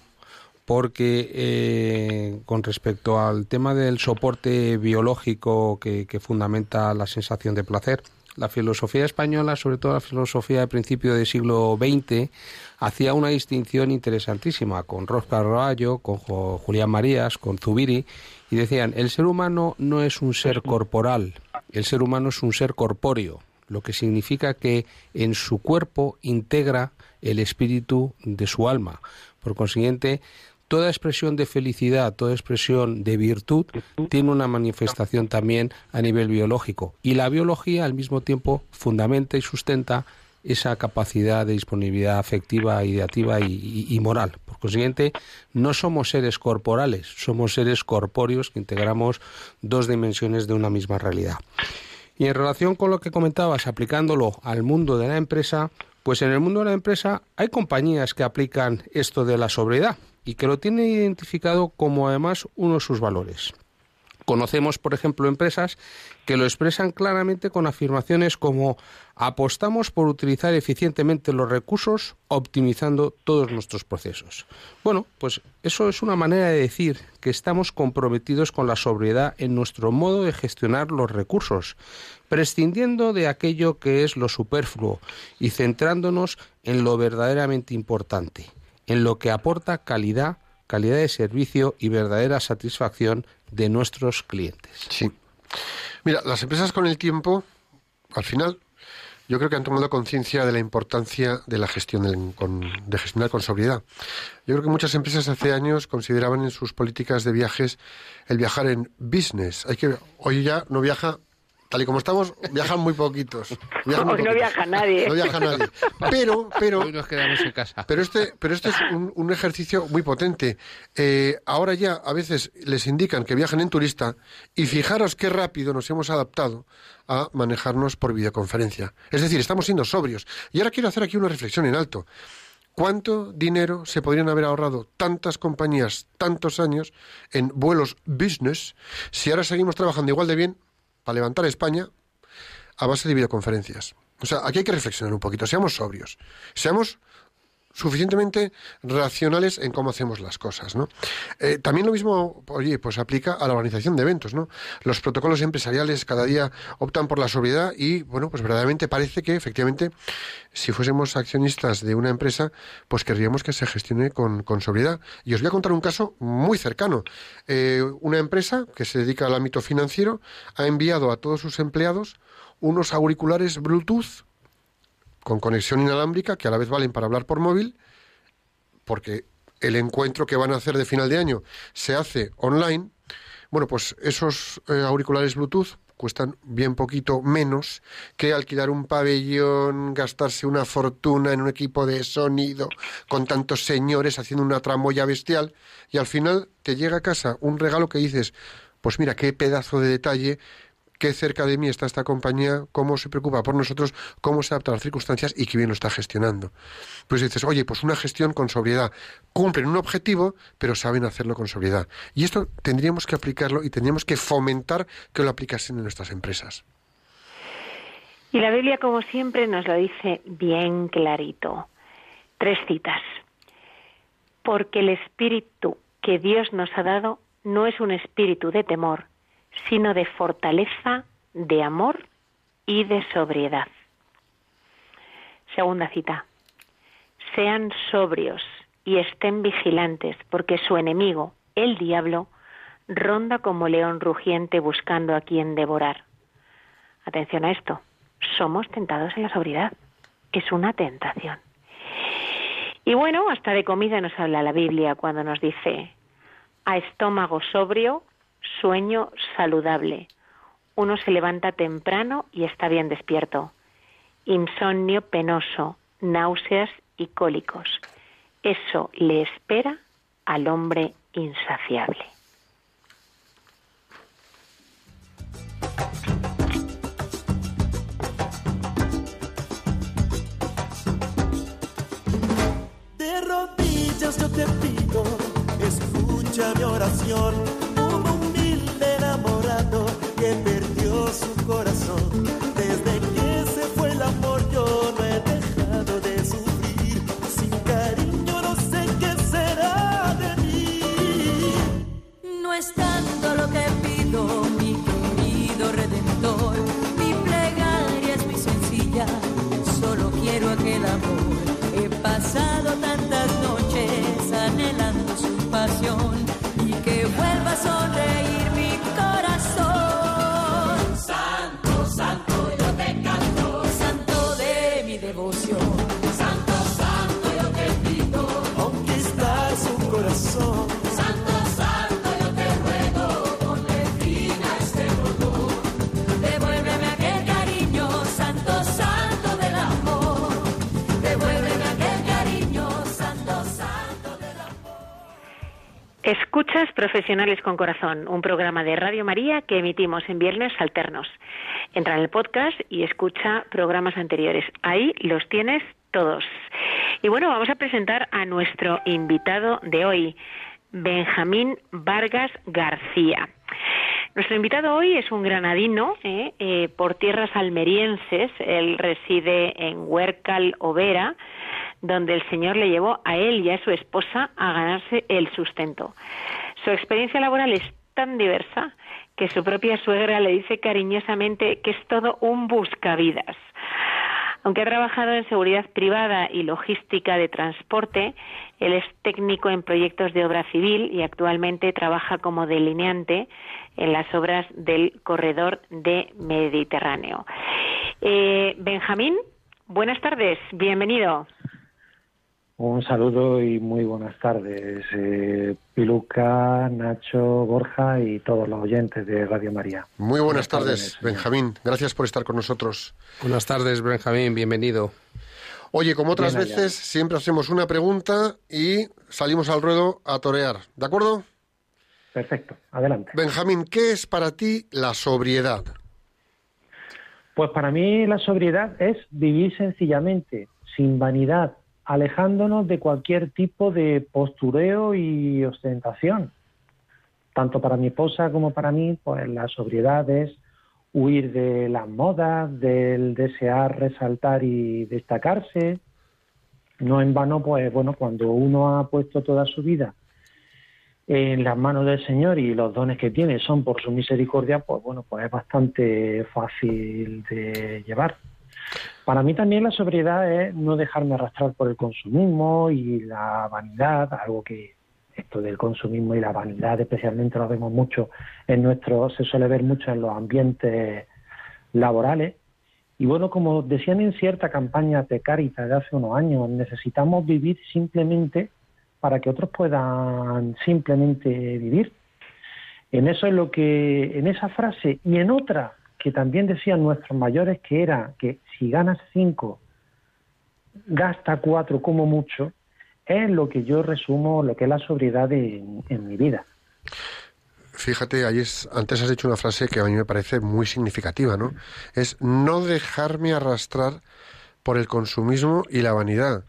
porque eh, con respecto al tema del soporte biológico que, que, fundamenta la sensación de placer, la filosofía española, sobre todo la filosofía de principio del siglo XX, hacía una distinción interesantísima con Roscar Carballo, con Julián Marías, con Zubiri, y decían, el ser humano no es un ser corporal, el ser humano es un ser corpóreo, lo que significa que en su cuerpo integra el espíritu de su alma. Por consiguiente, toda expresión de felicidad, toda expresión de virtud tiene una manifestación también a nivel biológico. Y la biología al mismo tiempo fundamenta y sustenta esa capacidad de disponibilidad afectiva, ideativa y, y, y, moral. Por consiguiente, no somos seres corporales, somos seres corpóreos que integramos dos dimensiones de una misma realidad. Y en relación con lo que comentabas, aplicándolo al mundo de la empresa, pues en el mundo de la empresa hay compañías que aplican esto de la sobriedad y que lo tienen identificado como además uno de sus valores. Conocemos, por ejemplo, empresas que lo expresan claramente con afirmaciones como apostamos por utilizar eficientemente los recursos optimizando todos nuestros procesos. Bueno, pues eso es una manera de decir que estamos comprometidos con la sobriedad en nuestro modo de gestionar los recursos, prescindiendo de aquello que es lo superfluo y centrándonos en lo verdaderamente importante, en lo que aporta calidad calidad de servicio y verdadera satisfacción de nuestros clientes. Sí. Mira, las empresas con el tiempo, al final, yo creo que han tomado conciencia de la importancia de la gestión con- de gestionar con sobriedad. Yo creo que muchas empresas hace años consideraban en sus políticas de viajes el viajar en business. Hay que hoy ya no viaja tal y como estamos, viajan muy poquitos. Viajan muy Hoy no poquitos. viaja nadie. No viaja nadie. Pero, pero Hoy nos quedamos en casa. pero este, pero este es un, un ejercicio muy potente. Eh, ahora ya a veces les indican que viajen en turista y fijaros qué rápido nos hemos adaptado a manejarnos por videoconferencia. Es decir, estamos siendo sobrios. Y ahora quiero hacer aquí una reflexión en alto. ¿Cuánto dinero se podrían haber ahorrado tantas compañías, tantos años, en vuelos business, si ahora seguimos trabajando igual de bien para levantar España a base de videoconferencias? O sea, aquí hay que reflexionar un poquito, seamos sobrios, seamos suficientemente racionales en cómo hacemos las cosas, ¿no? Eh, también lo mismo, oye, pues aplica a la organización de eventos, ¿no? Los protocolos empresariales cada día optan por la sobriedad y, bueno, pues verdaderamente parece que, efectivamente, si fuésemos accionistas de una empresa, pues querríamos que se gestione con, con sobriedad. Y os voy a contar un caso muy cercano. Eh, una empresa que se dedica al ámbito financiero ha enviado a todos sus empleados unos auriculares Bluetooth con conexión inalámbrica que a la vez valen para hablar por móvil, porque el encuentro que van a hacer de final de año se hace online. Bueno, pues esos eh, auriculares Bluetooth cuestan bien poquito menos que alquilar un pabellón, gastarse una fortuna en un equipo de sonido con tantos señores haciendo una tramoya bestial y al final te llega a casa un regalo que dices, pues mira, qué pedazo de detalle, qué cerca de mí está esta compañía, cómo se preocupa por nosotros, cómo se adapta a las circunstancias y qué bien lo está gestionando. Pues dices, oye, pues una gestión con sobriedad. Cumplen un objetivo, pero saben hacerlo con sobriedad. Y esto tendríamos que aplicarlo y tendríamos que fomentar que lo aplicasen en nuestras empresas. Y la Biblia, como siempre, nos lo dice bien clarito. Tres citas. Porque el espíritu que Dios nos ha dado no es un espíritu de temor, sino de fortaleza, de amor y de sobriedad. Segunda cita. Sean sobrios y estén vigilantes, porque su enemigo, el diablo, ronda como león rugiente buscando a quien devorar. Atención a esto. Somos tentados en la sobriedad. Es una tentación. Y bueno, hasta de comida nos habla la Biblia cuando nos dice, a estómago sobrio, sueño saludable. Uno se levanta temprano y está bien despierto. Insomnio penoso, náuseas y cólicos. Eso le espera al hombre insaciable. De rodillas yo te pido, escucha mi oración, perdió su Profesionales con Corazón, un programa de Radio María que emitimos en viernes alternos. Entra en el podcast y escucha programas anteriores. Ahí los tienes todos. Y bueno, vamos a presentar a nuestro invitado de hoy, Benjamín Vargas García. Nuestro invitado hoy es un granadino ¿eh? Eh, por tierras almerienses. Él reside en Huércal, Overa, donde el Señor le llevó a él y a su esposa a ganarse el sustento. Su experiencia laboral es tan diversa que su propia suegra le dice cariñosamente que es todo un buscavidas. Aunque ha trabajado en seguridad privada y logística de transporte, él es técnico en proyectos de obra civil y actualmente trabaja como delineante en las obras del corredor de Mediterráneo. Eh, Benjamín, buenas tardes, bienvenido. Un saludo y muy buenas tardes, eh, Piluca, Nacho, Borja y todos los oyentes de Radio María. Muy buenas, tardes, Benjamín. Gracias por estar con nosotros. Buenas tardes, Benjamín, bienvenido. Oye, como otras Bien veces, siempre hacemos una pregunta y salimos al ruedo a torear. ¿De acuerdo? Perfecto, adelante. Benjamín, ¿qué es para ti la sobriedad? Pues para mí la sobriedad es vivir sencillamente, sin vanidad, alejándonos de cualquier tipo de postureo y ostentación. Tanto para mi esposa como para mí, pues la sobriedad es huir de las modas, del desear resaltar y destacarse. No en vano, pues bueno, cuando uno ha puesto toda su vida en las manos del Señor y los dones que tiene son por su misericordia, pues bueno, pues es bastante fácil de llevar. Para mí también la sobriedad es no dejarme arrastrar por el consumismo y la vanidad, algo que esto del consumismo y la vanidad especialmente lo vemos mucho en nuestro, se suele ver mucho en los ambientes laborales. Y bueno, como decían en cierta campaña de Caritas de hace unos años, necesitamos vivir simplemente para que otros puedan simplemente vivir. En eso es lo que, en esa frase y en otra que también decían nuestros mayores, que era que si ganas cinco, gasta cuatro como mucho, es lo que yo resumo, lo que es la sobriedad en, en mi vida. Fíjate, ahí es, antes has hecho una frase que a mí me parece muy significativa, ¿no? Es no dejarme arrastrar por el consumismo y la vanidad.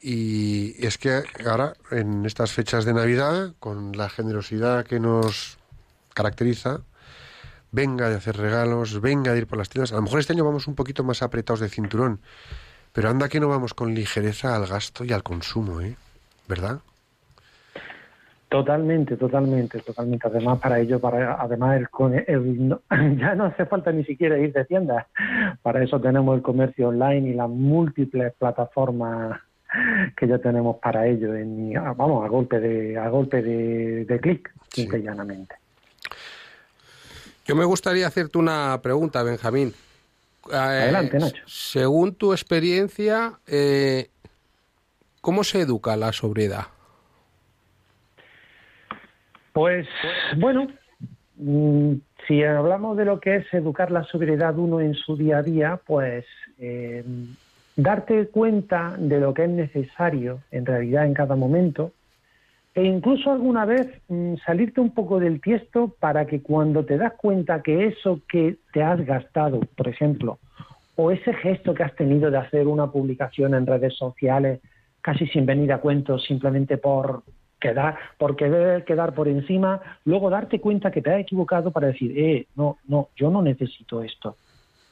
Y es que ahora, en estas fechas de Navidad, con la generosidad que nos caracteriza, venga de hacer regalos, venga de ir por las tiendas. A lo mejor este año vamos un poquito más apretados de cinturón, pero anda que no vamos con ligereza al gasto y al consumo, ¿eh? ¿Verdad? Totalmente, totalmente, totalmente. Además, para ello, para además el, con- el- no- ya no hace falta ni siquiera ir de tiendas. Para eso tenemos el comercio online y las múltiples plataformas que ya tenemos para ello. En, vamos, a golpe de a golpe de, de clic, y llanamente. Yo me gustaría hacerte una pregunta, Benjamín. Eh, Adelante, Nacho. Según tu experiencia, eh, ¿cómo se educa la sobriedad? Pues bueno, mm, si hablamos de lo que es educar la sobriedad uno en su día a día, pues eh, darte cuenta de lo que es necesario en realidad en cada momento e incluso alguna vez mm, salirte un poco del tiesto para que cuando te das cuenta que eso que te has gastado, por ejemplo, o ese gesto que has tenido de hacer una publicación en redes sociales casi sin venir a cuento, simplemente por quedar, por querer quedar por encima, luego darte cuenta que te has equivocado para decir, eh, no, no, yo no necesito esto,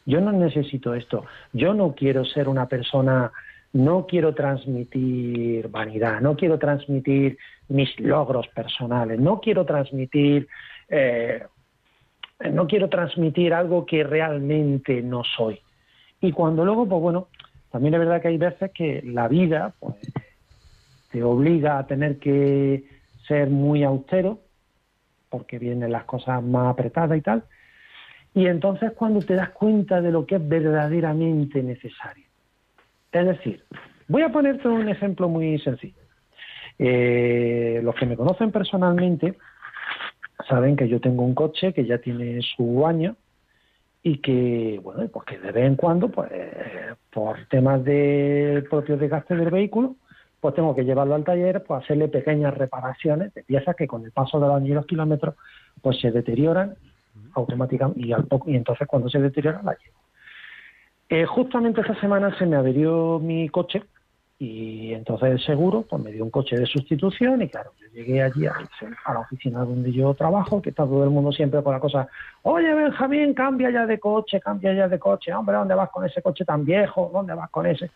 yo no necesito esto, yo no quiero ser una persona, no quiero transmitir vanidad, no quiero transmitir mis logros personales, no quiero transmitir, eh, no quiero transmitir algo que realmente no soy. Y cuando luego, pues bueno, también es verdad que hay veces que la vida, pues, te obliga a tener que ser muy austero, porque vienen las cosas más apretadas y tal. Y entonces cuando te das cuenta de lo que es verdaderamente necesario. Es decir, voy a ponerte un ejemplo muy sencillo. Eh, los que me conocen personalmente saben que yo tengo un coche que ya tiene su año y que, bueno, pues que de vez en cuando, pues por temas del propio desgaste del vehículo, pues tengo que llevarlo al taller, pues hacerle pequeñas reparaciones de piezas que con el paso de los años y los kilómetros, pues se deterioran automáticamente y al poco, y entonces cuando se deterioran la llevo. Eh, justamente esta semana se me averió mi coche Y entonces el seguro pues me dio un coche de sustitución y claro, yo llegué allí a, a la oficina donde yo trabajo, que está todo el mundo siempre con la cosa, oye Benjamín, cambia ya de coche, cambia ya de coche, hombre, ¿dónde vas con ese coche tan viejo? ¿Dónde vas con ese?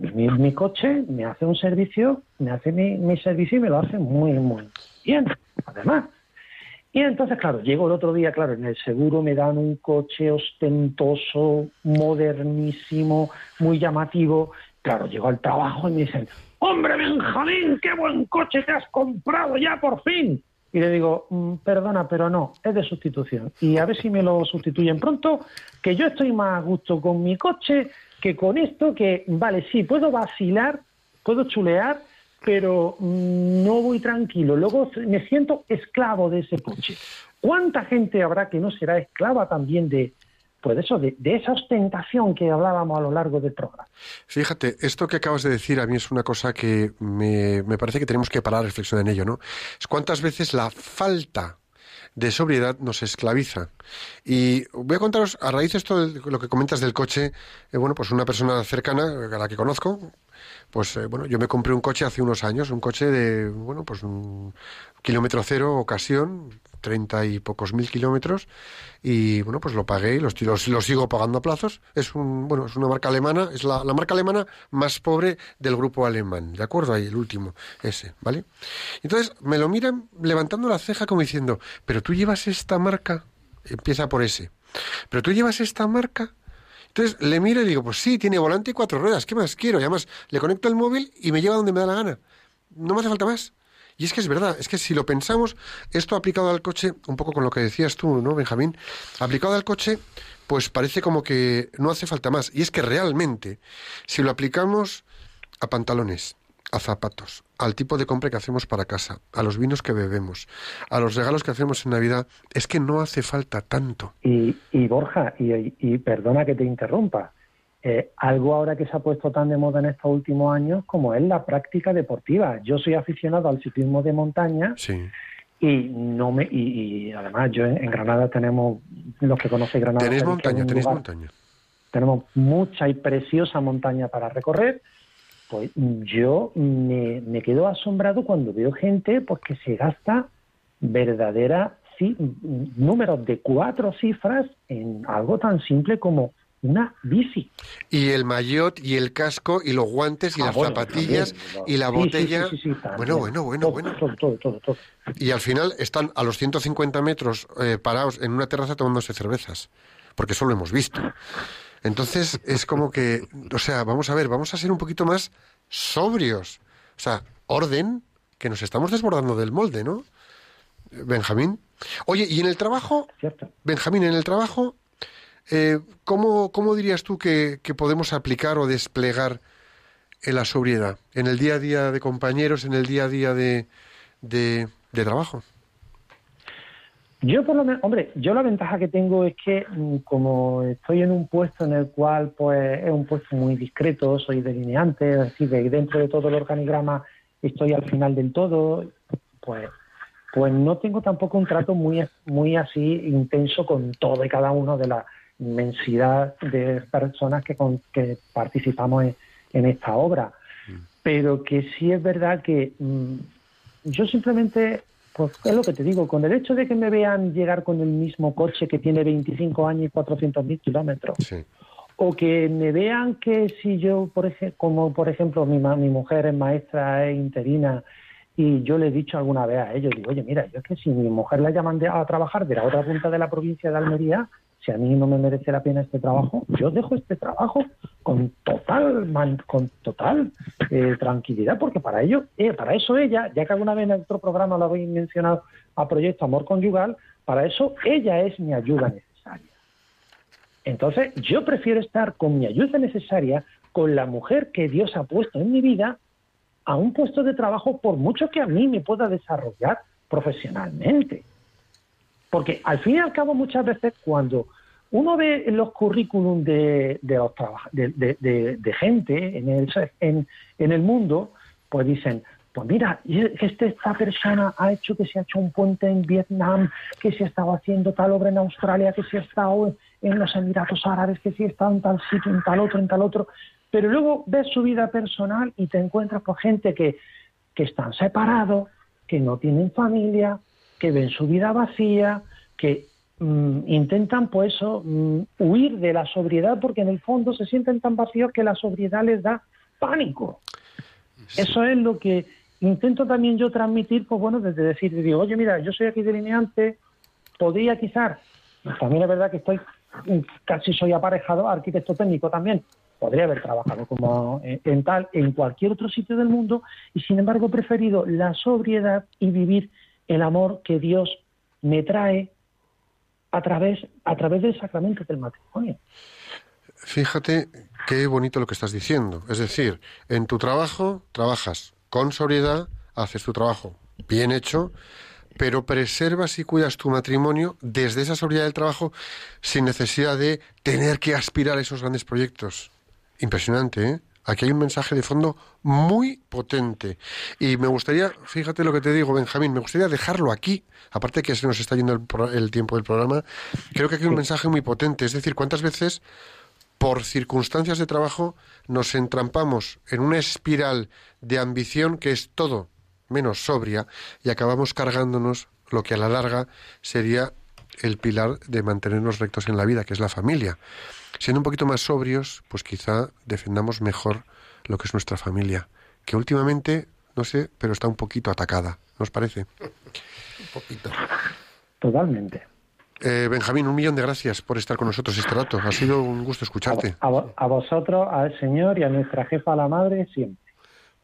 Mi, coche me hace un servicio, me hace mi, mi servicio y me lo hace muy, muy bien, además. Y entonces, claro, llego el otro día, claro, en el seguro me dan un coche ostentoso, modernísimo, muy llamativo. Claro, llego al trabajo y me dicen, hombre Benjamín, qué buen coche te has comprado ya por fin. Y le digo, "Mm, perdona, pero no, es de sustitución. Y a ver si me lo sustituyen pronto, que yo estoy más a gusto con mi coche que con esto, que vale, sí, puedo vacilar, puedo chulear, pero mm, no voy tranquilo. Luego me siento esclavo de ese coche. ¿Cuánta gente habrá que no será esclava también de, pues eso, de, de esa ostentación que hablábamos a lo largo del programa? Fíjate, esto que acabas de decir a mí es una cosa que me, me parece que tenemos que parar a reflexionar en ello, ¿no? Es cuántas veces la falta de sobriedad nos esclaviza. Y voy a contaros, a raíz de esto, lo que comentas del coche, eh, bueno, pues una persona cercana a la que conozco, pues eh, bueno, yo me compré un coche hace unos años, un coche de, bueno, pues un kilómetro cero, ocasión, treinta y pocos mil kilómetros, y bueno, pues lo pagué y lo, estoy- lo- lo sigo pagando a plazos. Es un, bueno, es una marca alemana, es la, la marca alemana más pobre del grupo alemán, ¿de acuerdo? Ahí, el último, ese, ¿vale? Entonces me lo miran levantando la ceja como diciendo, pero tú llevas esta marca, empieza por ese, pero tú llevas esta marca. Entonces le miro y digo, pues sí, tiene volante y cuatro ruedas, ¿qué más quiero? Y además le conecto el móvil y me lleva donde me da la gana. No me hace falta más. Y es que es verdad, es que si lo pensamos, esto aplicado al coche, un poco con lo que decías tú, ¿no, Benjamín? Aplicado al coche, pues parece como que no hace falta más. Y es que realmente, si lo aplicamos a pantalones, a zapatos, al tipo de compra que hacemos para casa, a los vinos que bebemos, a los regalos que hacemos en Navidad, es que no hace falta tanto. Y, y Borja, y, y perdona que te interrumpa, eh, algo ahora que se ha puesto tan de moda en estos últimos años como es la práctica deportiva. Yo soy aficionado al ciclismo de montaña Sí. y no me y, y además yo en, en Granada tenemos los que conocen Granada Tenéis montaña, tenéis lugar- montaña. tenemos mucha y preciosa montaña para recorrer. Pues yo me, me quedo asombrado cuando veo gente pues que se gasta verdadera ci- números de cuatro cifras en algo tan simple como una bici. Y el maillot y el casco y los guantes y Ah, las bueno, zapatillas también, y la sí, sí, botella. sí, sí, sí, bueno, bueno, bueno, Todo, bueno. Todo, todo. Y al final están a los 150 metros eh, parados en una terraza tomándose cervezas, porque eso lo hemos visto. Entonces es como que, o sea, vamos a ver, vamos a ser un poquito más sobrios. O sea, orden, que nos estamos desbordando del molde, ¿no? Benjamín. Oye, y en el trabajo, ¿Cierto? Benjamín, en el trabajo, eh, ¿cómo, ¿cómo dirías tú que, que podemos aplicar o desplegar en la sobriedad? En el día a día de compañeros, en el día a día de, de, de trabajo. Yo por lo menos, hombre, yo la ventaja que tengo es que mm, como estoy en un puesto en el cual pues es un puesto muy discreto, soy delineante, es decir, que dentro de todo el organigrama estoy al final del todo, pues pues no tengo tampoco un trato muy muy así intenso con todo y cada uno de la inmensidad de personas que con, que participamos en, en esta obra. Pero que sí es verdad que mm, yo simplemente pues es lo que te digo, con el hecho de que me vean llegar con el mismo coche que tiene 25 años y 400 mil kilómetros, Sí. o que me vean que si yo, por ejemplo, como por ejemplo mi, ma- mi mujer es maestra, es interina, y yo le he dicho alguna vez a ellos, digo, oye, mira, yo es que si mi mujer la llaman de- a trabajar de la otra punta de la provincia de Almería, si a mí no me merece la pena este trabajo, yo dejo este trabajo con total con total eh, tranquilidad, porque para ello, eh, para eso ella, ya que alguna vez en otro programa lo habéis mencionado a Proyecto Amor Conyugal, para eso ella es mi ayuda necesaria. Entonces, yo prefiero estar con mi ayuda necesaria, con la mujer que Dios ha puesto en mi vida, a un puesto de trabajo, por mucho que a mí me pueda desarrollar profesionalmente. Porque al fin y al cabo, muchas veces cuando uno ve los currículum de, los de, de- gente en el, en, el mundo, pues dicen, pues mira, este- esta persona ha hecho que se ha hecho un puente en Vietnam, que se ha estado haciendo tal obra en Australia, que se ha estado en los Emiratos Árabes, que se ha estado en tal sitio, en tal otro, en tal otro. Pero luego ves su vida personal y te encuentras con gente que están separados, que no tienen familia, que ven su vida vacía, que mm, intentan, pues eso, mm, huir de la sobriedad porque en el fondo se sienten tan vacíos que la sobriedad les da pánico. Eso es lo que intento también yo transmitir, pues bueno, desde decir, digo, oye, mira, yo soy aquí delineante, podría quizás, también es verdad que estoy, mm, casi soy aparejado, arquitecto técnico también, podría haber trabajado como en, en tal, en cualquier otro sitio del mundo, y sin embargo he preferido la sobriedad y vivir el amor que Dios me trae a través, a través del sacramento del matrimonio. Fíjate qué bonito lo que estás diciendo. Es decir, en tu trabajo trabajas con sobriedad, haces tu trabajo bien hecho, pero preservas y cuidas tu matrimonio desde esa sobriedad del trabajo sin necesidad de tener que aspirar a esos grandes proyectos. Impresionante, ¿eh? Aquí hay un mensaje de fondo muy potente. Y me gustaría, fíjate lo que te digo, Benjamín, me gustaría dejarlo aquí, aparte que se nos está yendo el, pro- el tiempo del programa, creo que aquí hay un mensaje muy potente. Es decir, ¿cuántas veces por circunstancias de trabajo nos entrampamos en una espiral de ambición que es todo menos sobria y acabamos cargándonos lo que a la larga sería el pilar de mantenernos rectos en la vida, que es la familia. Siendo un poquito más sobrios, pues quizá defendamos mejor lo que es nuestra familia, que últimamente, no sé, pero está un poquito atacada, ¿nos parece? Un poquito. Totalmente. Eh, Benjamín, un millón de gracias por estar con nosotros este rato. Ha sido un gusto escucharte. A, vo- a vosotros, al Señor y a nuestra jefa, la Madre, siempre.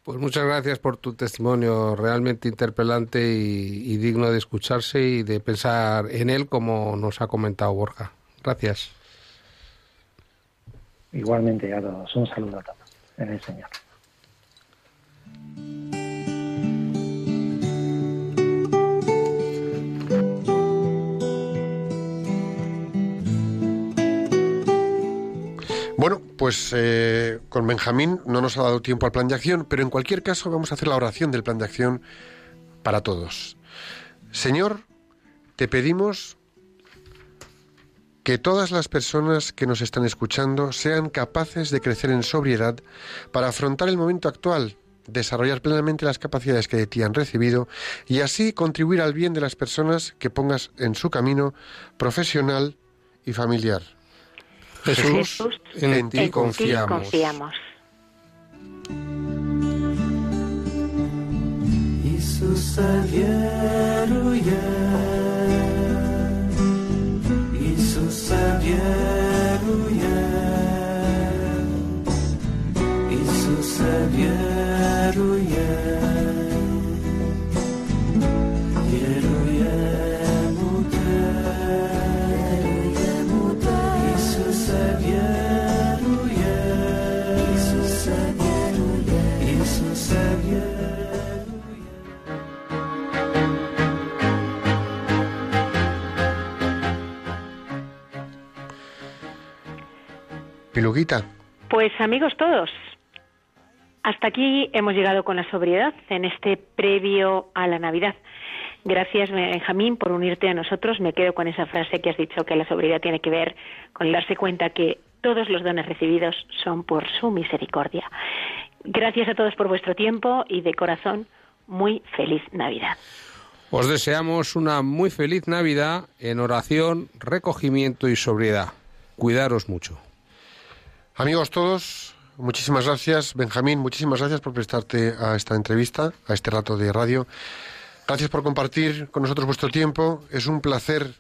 Pues muchas gracias por tu testimonio realmente interpelante y, y digno de escucharse y de pensar en él como nos ha comentado Borja. Gracias. Igualmente a todos. Un saludo a todos en el Señor. Bueno, pues eh, con Benjamín no nos ha dado tiempo al plan de acción, pero en cualquier caso vamos a hacer la oración del plan de acción para todos. Señor, te pedimos que todas las personas que nos están escuchando sean capaces de crecer en sobriedad para afrontar el momento actual, desarrollar plenamente las capacidades que de ti han recibido y así contribuir al bien de las personas que pongas en su camino profesional y familiar. Jesús, Jesús, en ti En ti confiamos. saber o Piluguita, Pues amigos todos, hasta aquí hemos llegado con la sobriedad en este previo a la Navidad. Gracias, Benjamín, por unirte a nosotros. Me quedo con esa frase que has dicho que la sobriedad tiene que ver con darse cuenta que todos los dones recibidos son por su misericordia. Gracias a todos por vuestro tiempo y de corazón, muy feliz Navidad. Os deseamos una muy feliz Navidad en oración, recogimiento y sobriedad. Cuidaros mucho. Amigos todos, muchísimas gracias. Benjamín, muchísimas gracias por prestarte a esta entrevista, a este rato de radio. Gracias por compartir con nosotros vuestro tiempo. Es un placer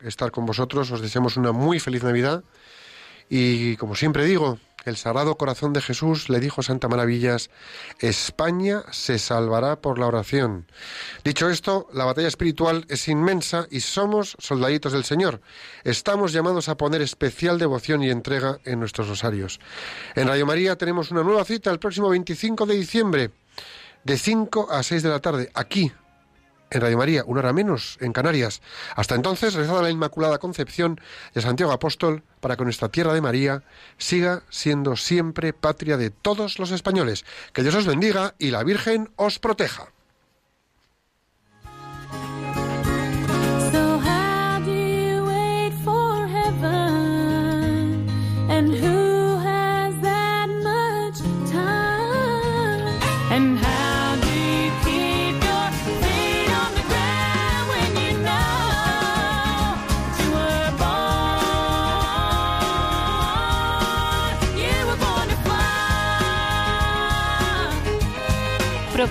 estar con vosotros. Os deseamos una muy feliz Navidad. Y como siempre digo, el Sagrado Corazón de Jesús le dijo Santa Maravillas, España se salvará por la oración. Dicho esto, la batalla espiritual es inmensa y somos soldaditos del Señor. Estamos llamados a poner especial devoción y entrega en nuestros rosarios. En Radio María tenemos una nueva cita el próximo 25 de diciembre, de 5 a 6 de la tarde, aquí, en Radio María, una hora menos en Canarias. Hasta entonces, rezad a la Inmaculada Concepción a Santiago Apóstol para que nuestra tierra de María siga siendo siempre patria de todos los españoles. Que Dios os bendiga y la Virgen os proteja.